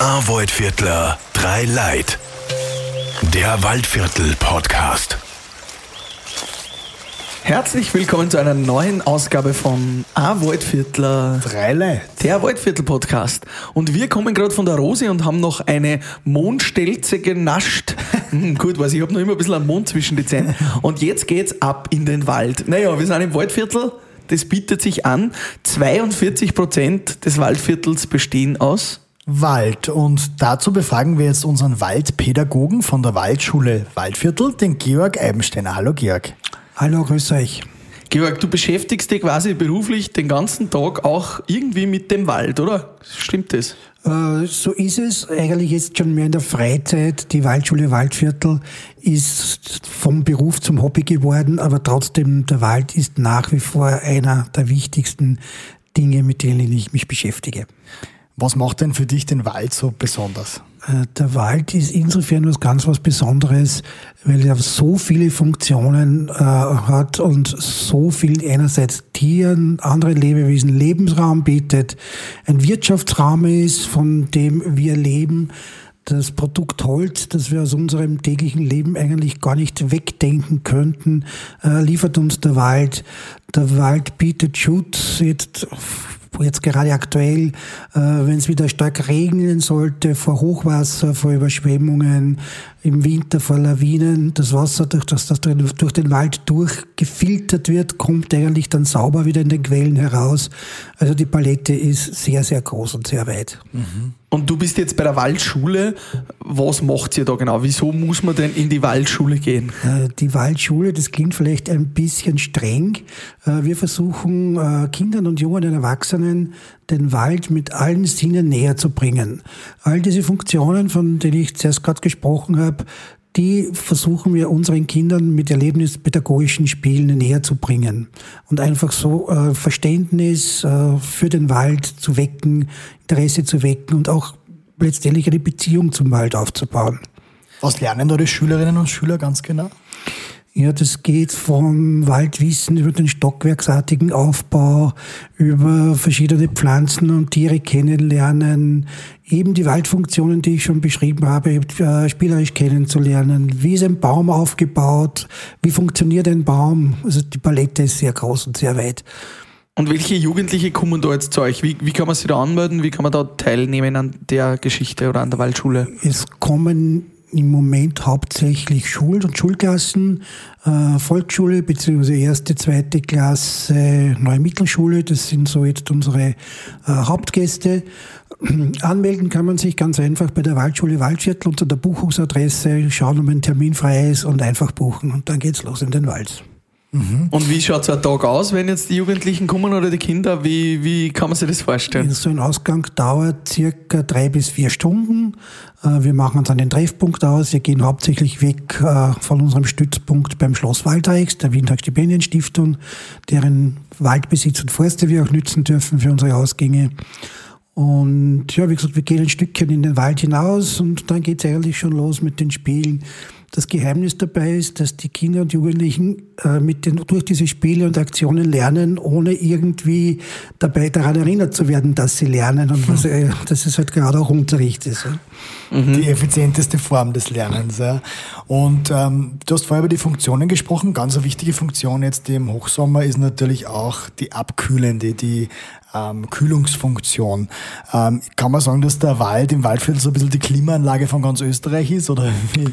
Arvoid-Viertler, drei Leid. Der Waldviertel-Podcast. Herzlich willkommen zu einer neuen Ausgabe von A Waldviertler. Drei Leute. Der Waldviertel Podcast. Und wir kommen gerade von der Rose und haben noch eine Mondstelze genascht. Hm, Gut, weiß ich, habe noch immer ein bisschen einen Mond zwischen die Zähne. Und jetzt geht's ab in den Wald. Naja, wir sind im Waldviertel. Das bietet sich an. 42 Prozent des Waldviertels bestehen aus Wald. Und dazu befragen wir jetzt unseren Waldpädagogen von der Waldschule Waldviertel, den Georg Eibensteiner. Hallo Georg. Hallo, grüß euch. Georg, du beschäftigst dich quasi beruflich den ganzen Tag auch irgendwie mit dem Wald, oder? Stimmt das? Äh, so ist es. Eigentlich jetzt schon mehr in der Freizeit. Die Waldschule Waldviertel ist vom Beruf zum Hobby geworden, aber trotzdem der Wald ist nach wie vor einer der wichtigsten Dinge, mit denen ich mich beschäftige. Was macht denn für dich den Wald so besonders? Äh, Der Wald ist insofern was ganz was Besonderes, weil er so viele Funktionen äh, hat und so viel einerseits Tieren, andere Lebewesen Lebensraum bietet, ein Wirtschaftsraum ist, von dem wir leben. Das Produkt Holz, das wir aus unserem täglichen Leben eigentlich gar nicht wegdenken könnten, äh, liefert uns der Wald. Der Wald bietet Schutz. Jetzt jetzt gerade aktuell, äh, wenn es wieder stark regnen sollte, vor Hochwasser, vor Überschwemmungen, im Winter vor Lawinen, das Wasser, durch das das durch den Wald durchgefiltert wird, kommt eigentlich dann sauber wieder in den Quellen heraus. Also die Palette ist sehr, sehr groß und sehr weit. Und du bist jetzt bei der Waldschule. Was macht ihr da genau? Wieso muss man denn in die Waldschule gehen? Äh, Die Waldschule, das klingt vielleicht ein bisschen streng. Äh, Wir versuchen äh, Kindern und jungen Erwachsenen den Wald mit allen Sinnen näher zu bringen. All diese Funktionen, von denen ich zuerst gerade gesprochen habe, die versuchen wir unseren Kindern mit erlebnispädagogischen Spielen näher zu bringen und einfach so äh, Verständnis äh, für den Wald zu wecken, Interesse zu wecken und auch letztendlich eine Beziehung zum Wald aufzubauen. Was lernen da die Schülerinnen und Schüler ganz genau? Ja, das geht vom Waldwissen über den stockwerksartigen Aufbau, über verschiedene Pflanzen und Tiere kennenlernen, eben die Waldfunktionen, die ich schon beschrieben habe, äh, spielerisch kennenzulernen. Wie ist ein Baum aufgebaut? Wie funktioniert ein Baum? Also die Palette ist sehr groß und sehr weit. Und welche Jugendliche kommen da jetzt zu euch? Wie, wie kann man sich da anmelden? Wie kann man da teilnehmen an der Geschichte oder an der Waldschule? Es kommen im Moment hauptsächlich Schul- und Schulklassen, äh, Volksschule bzw. erste, zweite Klasse, neue Mittelschule, das sind so jetzt unsere äh, Hauptgäste. Anmelden kann man sich ganz einfach bei der Waldschule Waldviertel unter der Buchungsadresse, schauen, ob ein Termin frei ist und einfach buchen und dann geht's los in den Wald. Und wie schaut so ein Tag aus, wenn jetzt die Jugendlichen kommen oder die Kinder? Wie, wie kann man sich das vorstellen? So ein Ausgang dauert circa drei bis vier Stunden. Äh, Wir machen uns einen Treffpunkt aus. Wir gehen hauptsächlich weg äh, von unserem Stützpunkt beim Schloss Waldreichs, der Wiener Stipendienstiftung, deren Waldbesitz und Forste wir auch nützen dürfen für unsere Ausgänge. Und ja, wie gesagt, wir gehen ein Stückchen in den Wald hinaus und dann geht's eigentlich schon los mit den Spielen. Das Geheimnis dabei ist, dass die Kinder und Jugendlichen äh, mit den, durch diese Spiele und Aktionen lernen, ohne irgendwie dabei daran erinnert zu werden, dass sie lernen und was, äh, dass es halt gerade auch Unterricht ist. Ja. Die effizienteste Form des Lernens. Ja. Und ähm, du hast vorher über die Funktionen gesprochen. Ganz eine wichtige Funktion jetzt im Hochsommer ist natürlich auch die abkühlende, die ähm, Kühlungsfunktion. Ähm, kann man sagen, dass der Wald im Waldviertel so ein bisschen die Klimaanlage von ganz Österreich ist? Oder wie?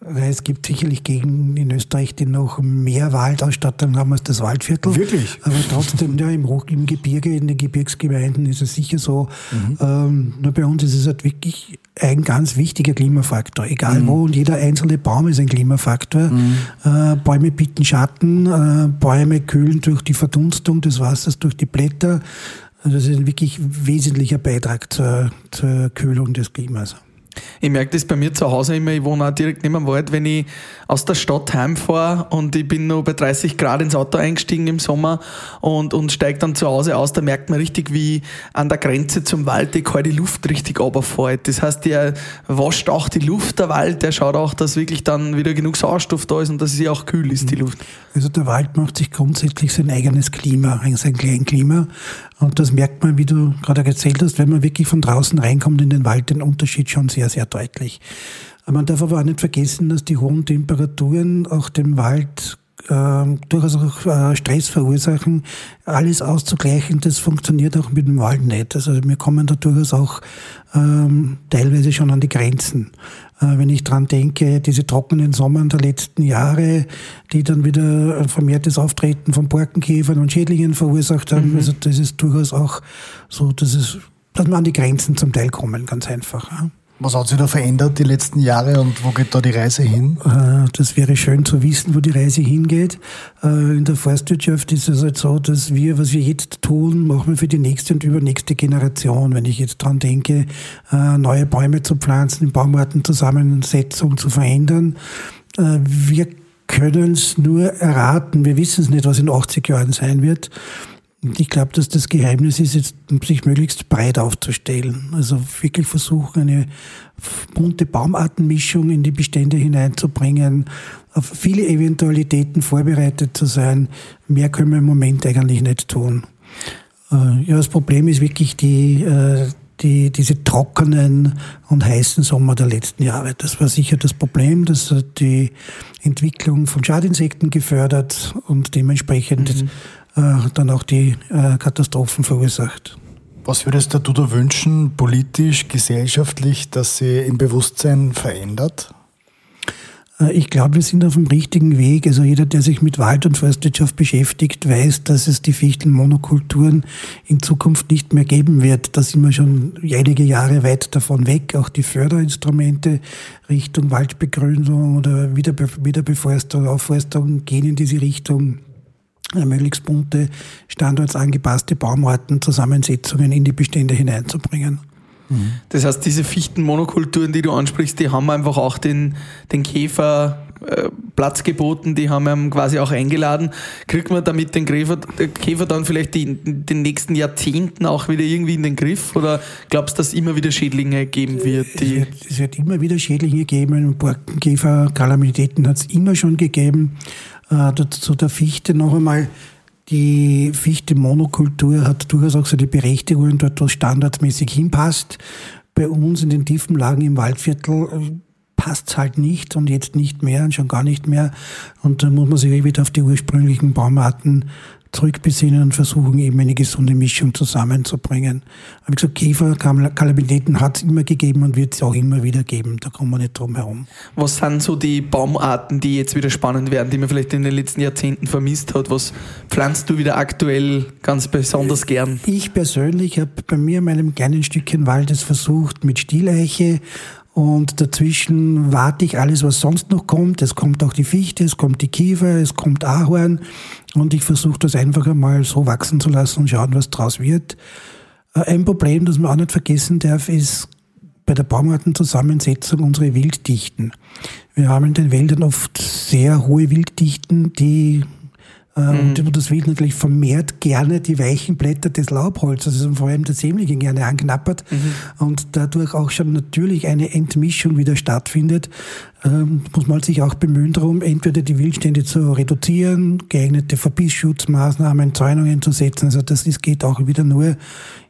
Weil Es gibt sicherlich Gegenden in Österreich, die noch mehr Waldausstattung haben als das Waldviertel. Wirklich? Aber trotzdem, ja, im, im Gebirge, in den Gebirgsgemeinden ist es sicher so. Ähm, nur bei uns ist es halt wirklich ein ganz wichtiger Klimafaktor. Egal wo und jeder einzelne Baum ist ein Klimafaktor. Äh, Bäume bieten Schatten, äh, Bäume kühlen durch die Verdunstung des Wassers, durch die Blätter. Also das ist ein wirklich wesentlicher Beitrag zur, zur Kühlung des Klimas. Ich merke das bei mir zu Hause immer, ich wohne auch direkt neben dem Wald, wenn ich aus der Stadt heimfahre und ich bin nur bei 30 Grad ins Auto eingestiegen im Sommer und, und steige dann zu Hause aus, da merkt man richtig, wie an der Grenze zum Wald die kalte Luft richtig runterfällt. Das heißt, der wascht auch die Luft, der Wald, der schaut auch, dass wirklich dann wieder genug Sauerstoff da ist und dass es ja auch kühl ist, die Luft. Also der Wald macht sich grundsätzlich sein eigenes Klima, sein kleines Klima und das merkt man, wie du gerade erzählt hast, wenn man wirklich von draußen reinkommt in den Wald, den Unterschied schon sehr, sehr deutlich. Man darf aber auch nicht vergessen, dass die hohen Temperaturen auch dem Wald äh, durchaus auch äh, Stress verursachen. Alles auszugleichen, das funktioniert auch mit dem Wald nicht. Also wir kommen da durchaus auch ähm, teilweise schon an die Grenzen. Äh, wenn ich dran denke, diese trockenen Sommern der letzten Jahre, die dann wieder vermehrtes Auftreten von Borkenkäfern und Schädlingen verursacht haben, mhm. also das ist durchaus auch so, dass es, dass wir an die Grenzen zum Teil kommen, ganz einfach. Ja. Was hat sich da verändert die letzten Jahre und wo geht da die Reise hin? Äh, das wäre schön zu wissen, wo die Reise hingeht. Äh, in der Forstwirtschaft ist es halt so, dass wir, was wir jetzt tun, machen wir für die nächste und übernächste Generation. Wenn ich jetzt dran denke, äh, neue Bäume zu pflanzen, die Baumartenzusammensetzung zu verändern. Wir können es nur erraten. Wir wissen es nicht, was in 80 Jahren sein wird. Und ich glaube, dass das Geheimnis ist, jetzt, sich möglichst breit aufzustellen. Also wirklich versuchen, eine bunte Baumartenmischung in die Bestände hineinzubringen, auf viele Eventualitäten vorbereitet zu sein. Mehr können wir im Moment eigentlich nicht tun. Äh, ja, das Problem ist wirklich die, äh, die, diese trockenen und heißen Sommer der letzten Jahre. Das war sicher das Problem. Das hat die Entwicklung von Schadinsekten gefördert und dementsprechend mhm dann auch die äh, Katastrophen verursacht. Was würdest du da wünschen, politisch, gesellschaftlich, dass sie im Bewusstsein verändert? Äh, ich glaube, wir sind auf dem richtigen Weg. Also jeder, der sich mit Wald- und Forstwirtschaft beschäftigt, weiß, dass es die Fichtenmonokulturen in Zukunft nicht mehr geben wird. Da sind wir schon einige Jahre weit davon weg. Auch die Förderinstrumente Richtung Waldbegrünung oder Wiederbeforstung, Aufforstung gehen in diese Richtung möglichst bunte, standortsangepasste Baumartenzusammensetzungen in die Bestände hineinzubringen. Das heißt, diese Fichtenmonokulturen, die du ansprichst, die haben einfach auch den, den Käfer äh, Platz geboten, die haben ihm quasi auch eingeladen. Kriegt man damit den Käfer, Käfer dann vielleicht die, in den nächsten Jahrzehnten auch wieder irgendwie in den Griff? Oder glaubst du, dass es immer wieder Schädlinge geben wird? Es wird, es wird immer wieder Schädlinge geben. Borkenkäfer, Kalamitäten hat es immer schon gegeben. Äh, zu der Fichte noch einmal. Die Fichte-Monokultur hat durchaus auch seine Berechtigung dort, wo es standardmäßig hinpasst. Bei uns in den tiefen Lagen im Waldviertel äh, passt es halt nicht und jetzt nicht mehr und schon gar nicht mehr. Und dann muss man sich wieder auf die ursprünglichen Baumarten zurückbesinnen und versuchen eben eine gesunde Mischung zusammenzubringen. Aber wie gesagt, Käfer, Kalamitäten hat es immer gegeben und wird es auch immer wieder geben. Da kommen wir nicht drum herum. Was sind so die Baumarten, die jetzt wieder spannend werden, die man vielleicht in den letzten Jahrzehnten vermisst hat? Was pflanzt du wieder aktuell ganz besonders gern? Ich persönlich habe bei mir in meinem kleinen Stückchen Waldes versucht mit Stieleiche und dazwischen warte ich alles, was sonst noch kommt. Es kommt auch die Fichte, es kommt die Kiefer, es kommt Ahorn. Und ich versuche das einfach einmal so wachsen zu lassen und schauen, was draus wird. Äh, ein Problem, das man auch nicht vergessen darf, ist bei der Baumartenzusammensetzung unsere Wilddichten. Wir haben in den Wäldern oft sehr hohe Wilddichten, die und mhm. das Wild natürlich vermehrt gerne die weichen Blätter des Laubholzes, also vor allem der Sämlinge gerne anknappert mhm. und dadurch auch schon natürlich eine Entmischung wieder stattfindet. Ähm, muss man sich auch bemühen darum, entweder die Wildstände zu reduzieren, geeignete Verbissschutzmaßnahmen, Zäunungen zu setzen. Also das ist, geht auch wieder nur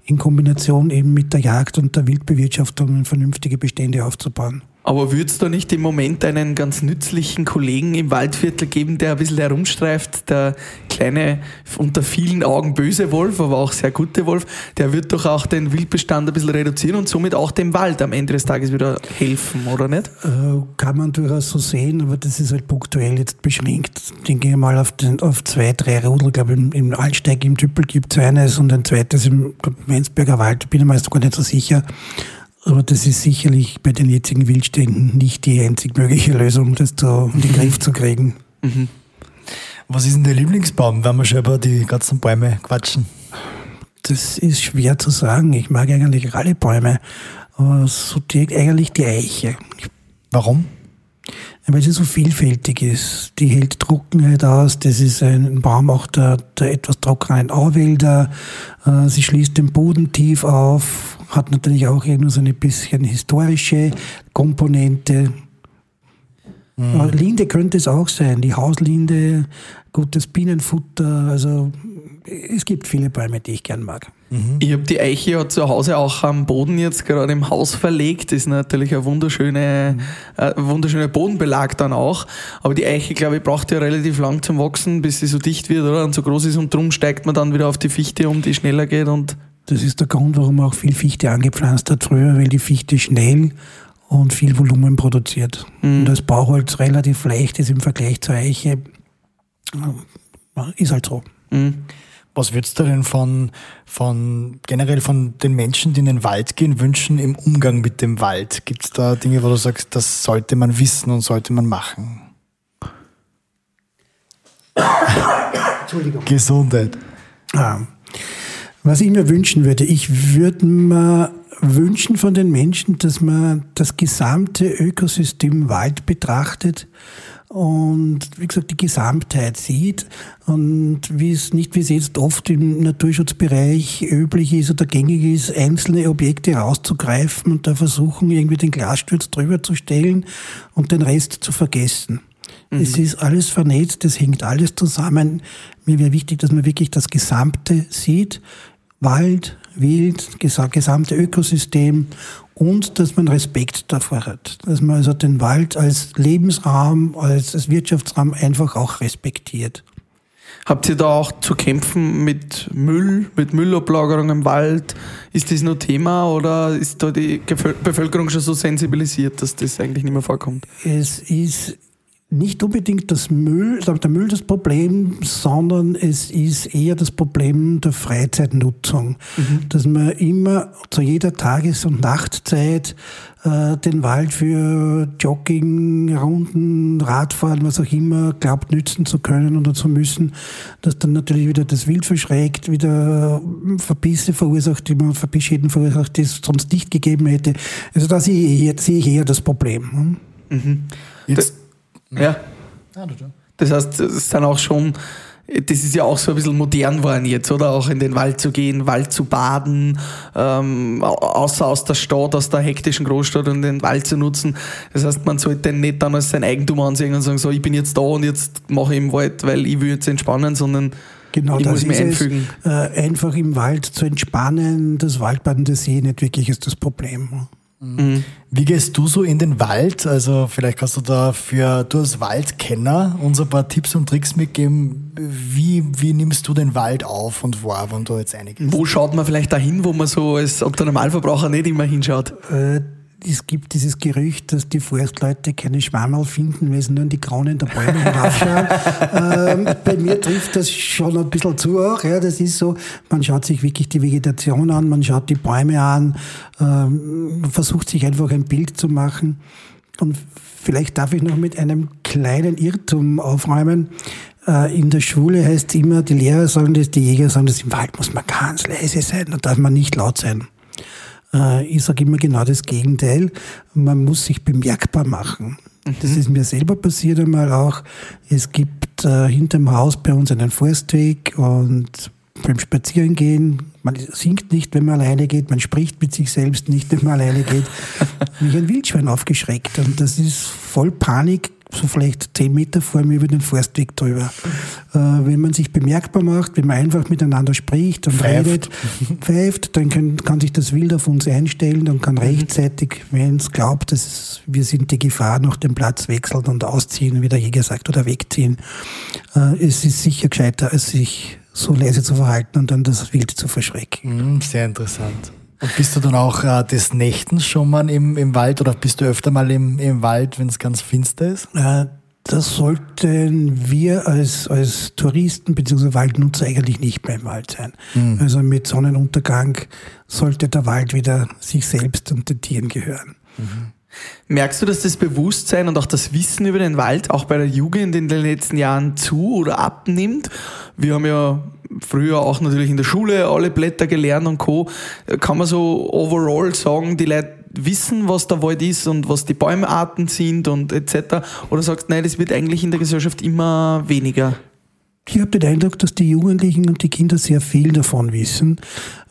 in Kombination eben mit der Jagd und der Wildbewirtschaftung vernünftige Bestände aufzubauen. Aber würde es da nicht im Moment einen ganz nützlichen Kollegen im Waldviertel geben, der ein bisschen herumstreift, der kleine, unter vielen Augen böse Wolf, aber auch sehr gute Wolf, der wird doch auch den Wildbestand ein bisschen reduzieren und somit auch dem Wald am Ende des Tages wieder helfen, oder nicht? Äh, kann man durchaus so sehen, aber das ist halt punktuell jetzt beschränkt. Ich denke mal auf, den, auf zwei, drei Rudel, glaube im, im Altsteig im Tüppel gibt es eines und ein zweites im Wenzberger Wald, bin ich mir jetzt gar nicht so sicher. Aber das ist sicherlich bei den jetzigen Wildständen nicht die einzig mögliche Lösung, das zu, in den Griff zu kriegen. Mhm. Was ist denn der Lieblingsbaum, wenn wir schon über die ganzen Bäume quatschen? Das ist schwer zu sagen. Ich mag eigentlich alle Bäume, aber so direkt eigentlich die Eiche. Warum? Weil sie so vielfältig ist. Die hält Trockenheit aus, das ist ein Baum auch der, der etwas trockenen Auwälder, äh, sie schließt den Boden tief auf, hat natürlich auch irgendwie so eine bisschen historische Komponente. Mhm. Linde könnte es auch sein, die Hauslinde, gutes Bienenfutter, also es gibt viele Bäume, die ich gern mag. Mhm. Ich habe die Eiche ja zu Hause auch am Boden jetzt gerade im Haus verlegt. Das ist natürlich ein wunderschöne, äh, wunderschöner Bodenbelag dann auch. Aber die Eiche, glaube ich, braucht ja relativ lang zum Wachsen, bis sie so dicht wird, oder? Und so groß ist und drum steigt man dann wieder auf die Fichte um, die schneller geht und das ist der Grund, warum man auch viel Fichte angepflanzt hat früher, weil die Fichte schnell und viel Volumen produziert. Mhm. Und das Bauholz relativ leicht ist im Vergleich zur Eiche. Ist halt so. Mhm. Was würdest du denn von, von generell von den Menschen, die in den Wald gehen, wünschen im Umgang mit dem Wald? Gibt es da Dinge, wo du sagst, das sollte man wissen und sollte man machen? Entschuldigung. Gesundheit. Ah. Was ich mir wünschen würde, ich würde mir wünschen von den Menschen, dass man das gesamte Ökosystem Wald betrachtet und wie gesagt die Gesamtheit sieht und wie es nicht wie es jetzt oft im Naturschutzbereich üblich ist oder gängig ist, einzelne Objekte rauszugreifen und da versuchen irgendwie den Glassturz drüber zu stellen und den Rest zu vergessen. Mhm. Es ist alles vernetzt, es hängt alles zusammen. Mir wäre wichtig, dass man wirklich das Gesamte sieht. Wald, Wild, gesamte Ökosystem und dass man Respekt davor hat. Dass man also den Wald als Lebensraum, als, als Wirtschaftsraum einfach auch respektiert. Habt ihr da auch zu kämpfen mit Müll, mit Müllablagerung im Wald? Ist das nur Thema oder ist da die Bevölkerung schon so sensibilisiert, dass das eigentlich nicht mehr vorkommt? Es ist nicht unbedingt das Müll, der Müll das Problem, sondern es ist eher das Problem der Freizeitnutzung. Mhm. Dass man immer zu jeder Tages- und Nachtzeit äh, den Wald für Jogging, Runden, Radfahren, was auch immer glaubt nützen zu können oder zu müssen, dass dann natürlich wieder das Wild verschreckt, wieder Verbisse verursacht, die man Verbissschäden verursacht, die es sonst nicht gegeben hätte. Also da sehe ich eher, sehe ich eher das Problem. Mhm. Jetzt ja. Das heißt, es ist dann auch schon, das ist ja auch so ein bisschen modern geworden jetzt, oder? Auch in den Wald zu gehen, Wald zu baden, ähm, außer aus der Stadt, aus der hektischen Großstadt und den Wald zu nutzen. Das heißt, man sollte nicht dann als sein Eigentum ansehen und sagen, so, ich bin jetzt da und jetzt mache ich im Wald, weil ich will jetzt entspannen, sondern Genau, ich das muss mich einfügen. Es, äh, einfach im Wald zu entspannen, das Waldbaden, das sehe ich nicht wirklich ist das Problem. Mhm. Wie gehst du so in den Wald? Also vielleicht kannst du da für, du als Waldkenner uns ein paar Tipps und Tricks mitgeben. Wie, wie nimmst du den Wald auf und wahr, wenn du jetzt einiges? Wo schaut man vielleicht dahin, wo man so als ob der Normalverbraucher nicht immer hinschaut? Äh, es gibt dieses Gerücht, dass die Forstleute keine Schwammerl finden, weil sie nur in die Kronen der Bäume hinaufschauen. ähm, bei mir trifft das schon ein bisschen zu auch. Ja, das ist so, man schaut sich wirklich die Vegetation an, man schaut die Bäume an, ähm, versucht sich einfach ein Bild zu machen. Und vielleicht darf ich noch mit einem kleinen Irrtum aufräumen. Äh, in der Schule heißt es immer, die Lehrer sagen das, die Jäger sagen das, im Wald muss man ganz leise sein, da darf man nicht laut sein. Äh, ich sage immer genau das Gegenteil. Man muss sich bemerkbar machen. Mhm. Das ist mir selber passiert einmal auch. Es gibt äh, hinterm Haus bei uns einen Forstweg und beim Spazierengehen, man singt nicht, wenn man alleine geht, man spricht mit sich selbst nicht, wenn man alleine geht, mich ein Wildschwein aufgeschreckt. Und das ist voll Panik so vielleicht zehn Meter vor mir über den Forstweg drüber. Äh, wenn man sich bemerkbar macht, wenn man einfach miteinander spricht und pfeift. redet, pfeift, dann kann, kann, sich das Wild auf uns einstellen und kann rechtzeitig, wenn es glaubt, dass wir sind die Gefahr, noch den Platz wechseln und ausziehen, wie der Jäger sagt, oder wegziehen. Äh, es ist sicher gescheiter, als sich so leise zu verhalten und dann das Wild zu verschrecken. Mm, sehr interessant. Und bist du dann auch äh, des Nächtens schon mal im, im Wald oder bist du öfter mal im, im Wald, wenn es ganz finster ist? Äh, das sollten wir als, als Touristen bzw. Waldnutzer eigentlich nicht mehr im Wald sein. Mhm. Also mit Sonnenuntergang sollte der Wald wieder sich selbst und den Tieren gehören. Mhm. Merkst du, dass das Bewusstsein und auch das Wissen über den Wald auch bei der Jugend in den letzten Jahren zu oder abnimmt? Wir haben ja früher auch natürlich in der Schule alle Blätter gelernt und Co. Kann man so overall sagen, die Leute wissen, was der Wald ist und was die Bäumearten sind und etc. Oder sagst du, nein, das wird eigentlich in der Gesellschaft immer weniger? Ich habe den Eindruck, dass die Jugendlichen und die Kinder sehr viel davon wissen.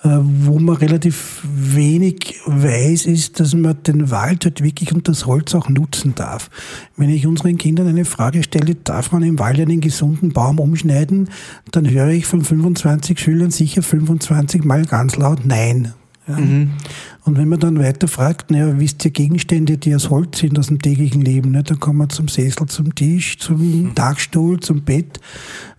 Äh, wo man relativ wenig weiß, ist, dass man den Wald halt wirklich und das Holz auch nutzen darf. Wenn ich unseren Kindern eine Frage stelle, darf man im Wald einen gesunden Baum umschneiden, dann höre ich von 25 Schülern sicher 25 Mal ganz laut Nein. Ja. Mhm. Und wenn man dann weiter fragt, naja, wisst ihr Gegenstände, die aus Holz sind, aus dem täglichen Leben, ne, dann kommen wir zum Sessel, zum Tisch, zum mhm. Dachstuhl, zum Bett.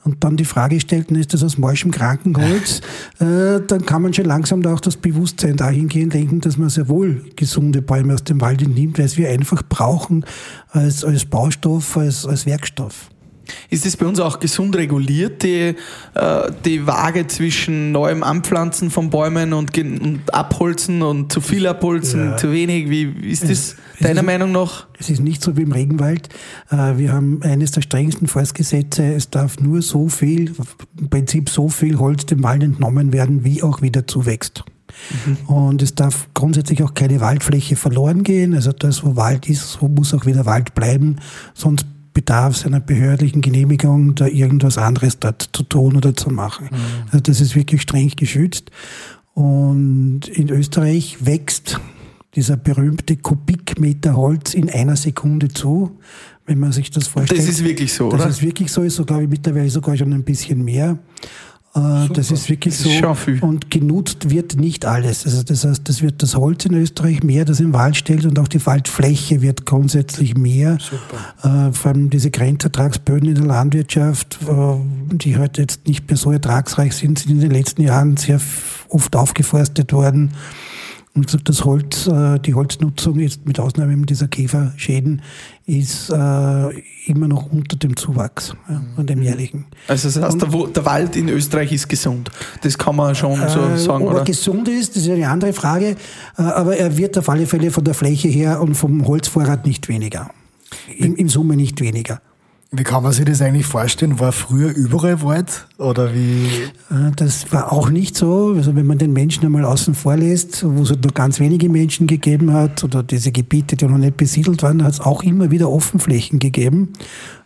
Und dann die Frage stellt, ist das aus morschem Krankenholz? äh, dann kann man schon langsam da auch das Bewusstsein dahingehend lenken, dass man sehr wohl gesunde Bäume aus dem Wald entnimmt, weil es wir einfach brauchen als, als Baustoff, als, als Werkstoff. Ist es bei uns auch gesund reguliert, die, äh, die Waage zwischen neuem Anpflanzen von Bäumen und, und Abholzen und zu viel Abholzen, ja. zu wenig? Wie ist das es, deiner ist, Meinung nach? Es ist nicht so wie im Regenwald. Äh, wir haben eines der strengsten Forstgesetze. Es darf nur so viel, im Prinzip so viel Holz dem Wald entnommen werden, wie auch wieder zuwächst. Mhm. Und es darf grundsätzlich auch keine Waldfläche verloren gehen. Also das, wo Wald ist, so muss auch wieder Wald bleiben. Sonst bedarf einer behördlichen Genehmigung, da irgendwas anderes dort zu tun oder zu machen. Mhm. Also das ist wirklich streng geschützt. Und in Österreich wächst dieser berühmte Kubikmeter Holz in einer Sekunde zu, wenn man sich das vorstellt. Das ist wirklich so, das oder? Das ist wirklich so, ist so glaube ich mittlerweile sogar schon ein bisschen mehr. Äh, das ist wirklich das ist so. Und genutzt wird nicht alles. Also das heißt, das wird das Holz in Österreich mehr, das im Wald stellt und auch die Waldfläche wird grundsätzlich mehr. Super. Äh, vor allem diese Grenzertragsböden in der Landwirtschaft, äh, die heute jetzt nicht mehr so ertragsreich sind, sind in den letzten Jahren sehr oft aufgeforstet worden. Und gesagt, das Holz, äh, die Holznutzung ist mit Ausnahme dieser Käferschäden ist äh, immer noch unter dem Zuwachs ja, an dem jährlichen. Also das heißt, der, der, Wald in Österreich ist gesund. Das kann man schon so äh, sagen, ob oder? er gesund ist, das ist eine andere Frage. Aber er wird auf alle Fälle von der Fläche her und vom Holzvorrat nicht weniger. Im, im Summe nicht weniger. Wie kann man sich das eigentlich vorstellen? War früher überall Wald oder wie? Äh, das war auch nicht so. Also wenn man den Menschen einmal außen vor lässt, wo es halt nur ganz wenige Menschen gegeben hat oder diese Gebiete, die noch nicht besiedelt waren, hat es auch immer wieder Offenflächen gegeben.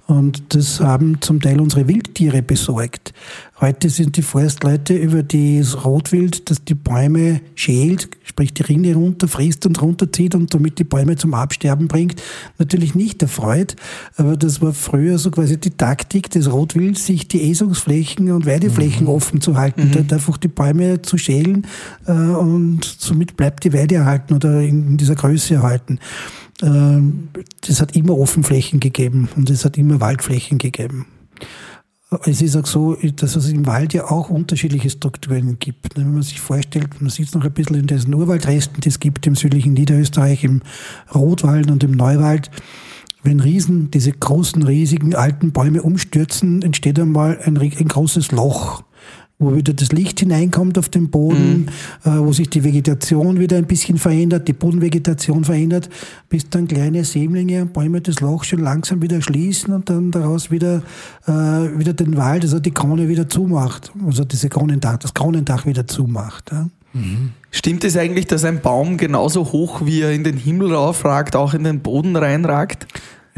Und das haben zum Teil unsere Wildtiere besorgt. Heute sind die Forstleute über das Rotwild, das die Bäume schält, sprich die Rinde runterfrisst und runterzieht und damit die Bäume zum Absterben bringt, natürlich nicht erfreut. Aber das war früher so quasi die Taktik des Rotwilds, sich die Esungsflächen und Weideflächen mhm. offen zu halten, mhm. dort einfach die Bäume zu schälen äh, und somit bleibt die Weide erhalten oder in dieser Größe erhalten. Ähm, es hat immer Offenflächen gegeben und es hat immer Waldflächen gegeben. Es ist auch so, dass es im Wald ja auch unterschiedliche Strukturen gibt. Wenn man sich vorstellt, man sieht es noch ein bisschen in diesen Urwaldresten, die es gibt im südlichen Niederösterreich, im Rotwald und im Neuwald. Wenn Riesen, diese großen, riesigen alten Bäume umstürzen, entsteht einmal ein, ein großes Loch wo wieder das Licht hineinkommt auf den Boden, mhm. äh, wo sich die Vegetation wieder ein bisschen verändert, die Bodenvegetation verändert, bis dann kleine Sämlinge und Bäume das Loch schon langsam wieder schließen und dann daraus wieder, äh, wieder den Wald, also die Krone wieder zumacht, also diese Kronendach, das Kronendach wieder zumacht. Ja. Mhm. Stimmt es eigentlich, dass ein Baum genauso hoch, wie er in den Himmel raufragt, auch in den Boden reinragt?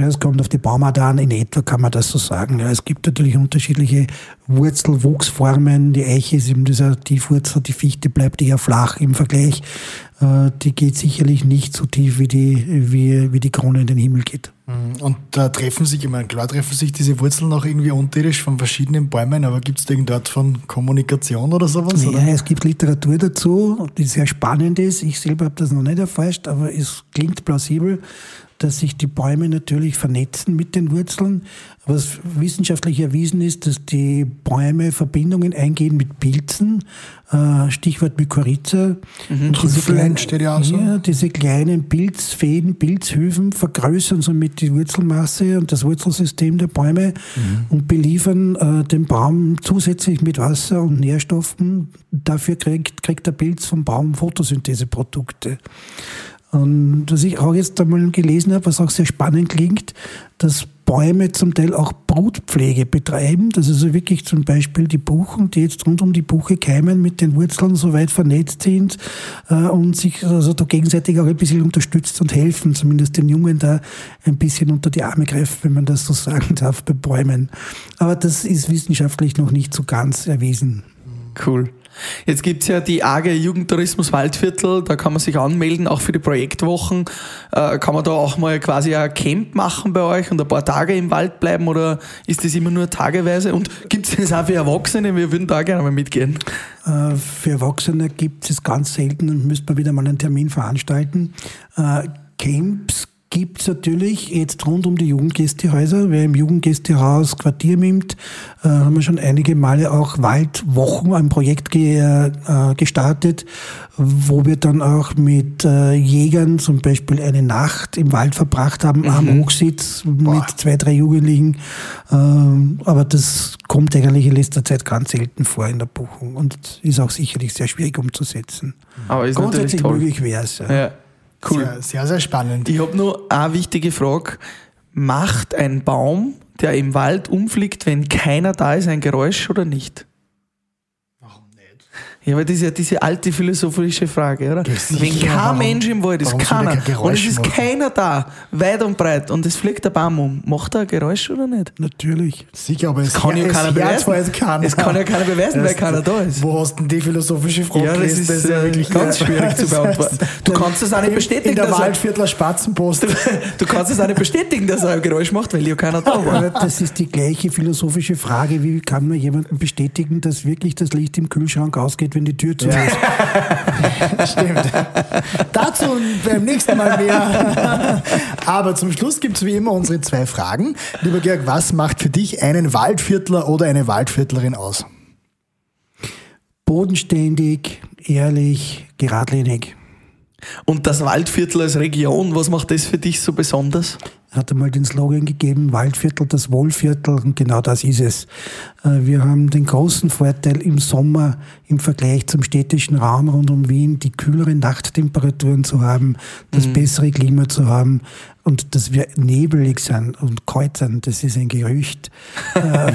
Ja, es kommt auf die Baumart an, in etwa kann man das so sagen. Ja, es gibt natürlich unterschiedliche Wurzelwuchsformen. Die Eiche ist eben dieser Tiefwurzel, die Fichte bleibt eher flach im Vergleich. Äh, die geht sicherlich nicht so tief, wie die, wie, wie die Krone in den Himmel geht. Mhm. Und da treffen sich, ich meine, klar treffen sich diese Wurzeln auch irgendwie unterirdisch von verschiedenen Bäumen, aber gibt es da irgendeine Art von Kommunikation oder sowas? Ja, oder? es gibt Literatur dazu, die sehr spannend ist. Ich selber habe das noch nicht erforscht, aber es klingt plausibel dass sich die Bäume natürlich vernetzen mit den Wurzeln. Was wissenschaftlich erwiesen ist, dass die Bäume Verbindungen eingehen mit Pilzen, äh, Stichwort Mykorrhiza. Mhm. Und diese, kleinen, steht ja, so. ja, diese kleinen Pilzfäden, Pilzhüfen vergrößern somit die Wurzelmasse und das Wurzelsystem der Bäume mhm. und beliefern äh, den Baum zusätzlich mit Wasser und Nährstoffen. Dafür kriegt, kriegt der Pilz vom Baum Photosyntheseprodukte. Und was ich auch jetzt einmal gelesen habe, was auch sehr spannend klingt, dass Bäume zum Teil auch Brutpflege betreiben, dass also wirklich zum Beispiel die Buchen, die jetzt rund um die Buche keimen, mit den Wurzeln so weit vernetzt sind äh, und sich also da gegenseitig auch ein bisschen unterstützt und helfen, zumindest den Jungen da ein bisschen unter die Arme greifen, wenn man das so sagen darf, bei Bäumen. Aber das ist wissenschaftlich noch nicht so ganz erwiesen. Cool. Jetzt gibt's ja die AG Jugendtourismus Waldviertel, da kann man sich anmelden, auch für die Projektwochen. Äh, kann man da auch mal quasi ein Camp machen bei euch und ein paar Tage im Wald bleiben oder ist das immer nur tageweise? Und gibt's das auch für Erwachsene? Wir würden da gerne mal mitgehen. Äh, für Erwachsene gibt es ganz selten und müsste man wieder mal einen Termin veranstalten. Äh, Camps gibt es natürlich jetzt rund um die Jugendgästehäuser. Wer im Jugendgästehaus Quartier nimmt, äh, haben wir schon einige Male auch Waldwochen, ein Projekt ge, äh, gestartet, wo wir dann auch mit äh, Jägern zum Beispiel eine Nacht im Wald verbracht haben, mhm. am Hochsitz Boah. mit zwei, drei Jugendlichen. Ähm, aber das kommt eigentlich in letzter Zeit ganz selten vor in der Buchung und ist auch sicherlich sehr schwierig umzusetzen. Aber ist Grundsätzlich möglich wäre es. Ja. ja. Cool. Sehr, sehr, sehr spannend. Ich habe nur eine wichtige Frage. Macht ein Baum, der im Wald umfliegt, wenn keiner da ist, ein Geräusch oder nicht? Ja, aber das ist ja diese alte philosophische Frage, oder? Wenn kein warum, Mensch im Wald ist, keiner, und es ist machen? keiner da, weit und breit, und es fliegt der Baum um, macht er ein Geräusch oder nicht? Natürlich. Sicher, aber es, kann ja keiner beweisen. Es kann ja keiner beweisen, weil keiner da ist. Wo hast du denn die philosophische Frage Ja, das ist, das ist ja wirklich ganz schwierig zu beantworten. Du kannst es auch nicht bestätigen. In der Waldviertler Spatzenpost. Du, du, kannst es auch nicht bestätigen, dass er ein Geräusch macht, weil ja keiner da war. Das ist die gleiche philosophische Frage, wie kann man jemandem bestätigen, dass wirklich das Licht im Kühlschrank ausgeht, wenn die Tür zu ja. ist. Stimmt. Dazu beim nächsten Mal mehr. Aber zum Schluss gibt es wie immer unsere zwei Fragen. Lieber Georg, was macht für dich einen Waldviertler oder eine Waldviertlerin aus? Bodenständig, ehrlich, geradlinig. Und das Waldviertel als Region, was macht das für dich so besonders? Hat einmal den Slogan gegeben, Waldviertel, das Wohlviertel, und genau das ist es. Äh, wir haben den großen Vorteil im Sommer im Vergleich zum städtischen Raum rund um Wien, die kühleren Nachttemperaturen zu haben, das mhm. bessere Klima zu haben und dass wir nebelig sind und kalt sind, das ist ein Gerücht. Äh,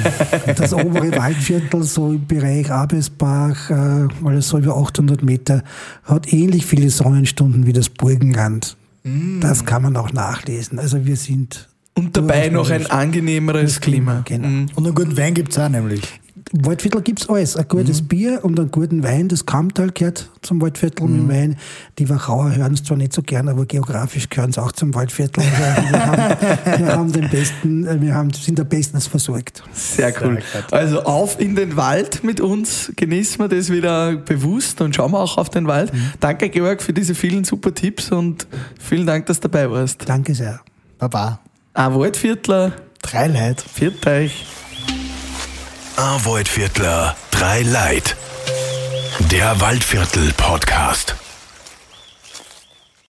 das obere Waldviertel, so im Bereich Abesbach, äh, alles so über 800 Meter, hat ähnlich viele Sonnenstunden wie das Burgenland. Mm. Das kann man auch nachlesen. Also wir sind. Und dabei noch ein angenehmeres Klima. Genau. Mm. Und einen guten Wein gibt es auch nämlich. Waldviertel gibt es alles. Ein gutes mhm. Bier und einen guten Wein. Das Kammtal gehört zum Waldviertel mhm. mit Wein. Die Wachauer hören es zwar nicht so gern, aber geografisch gehören es auch zum Waldviertel. Also wir, haben, wir haben den besten, wir haben, sind am besten versorgt. Sehr cool. Also auf in den Wald mit uns. Genießen wir das wieder bewusst und schauen wir auch auf den Wald. Mhm. Danke, Georg, für diese vielen super Tipps und vielen Dank, dass du dabei warst. Danke sehr. Baba. Ein Waldviertler. Drei Leid. Viert euch. Arvoid Viertler, drei Leid. Der Waldviertel Podcast.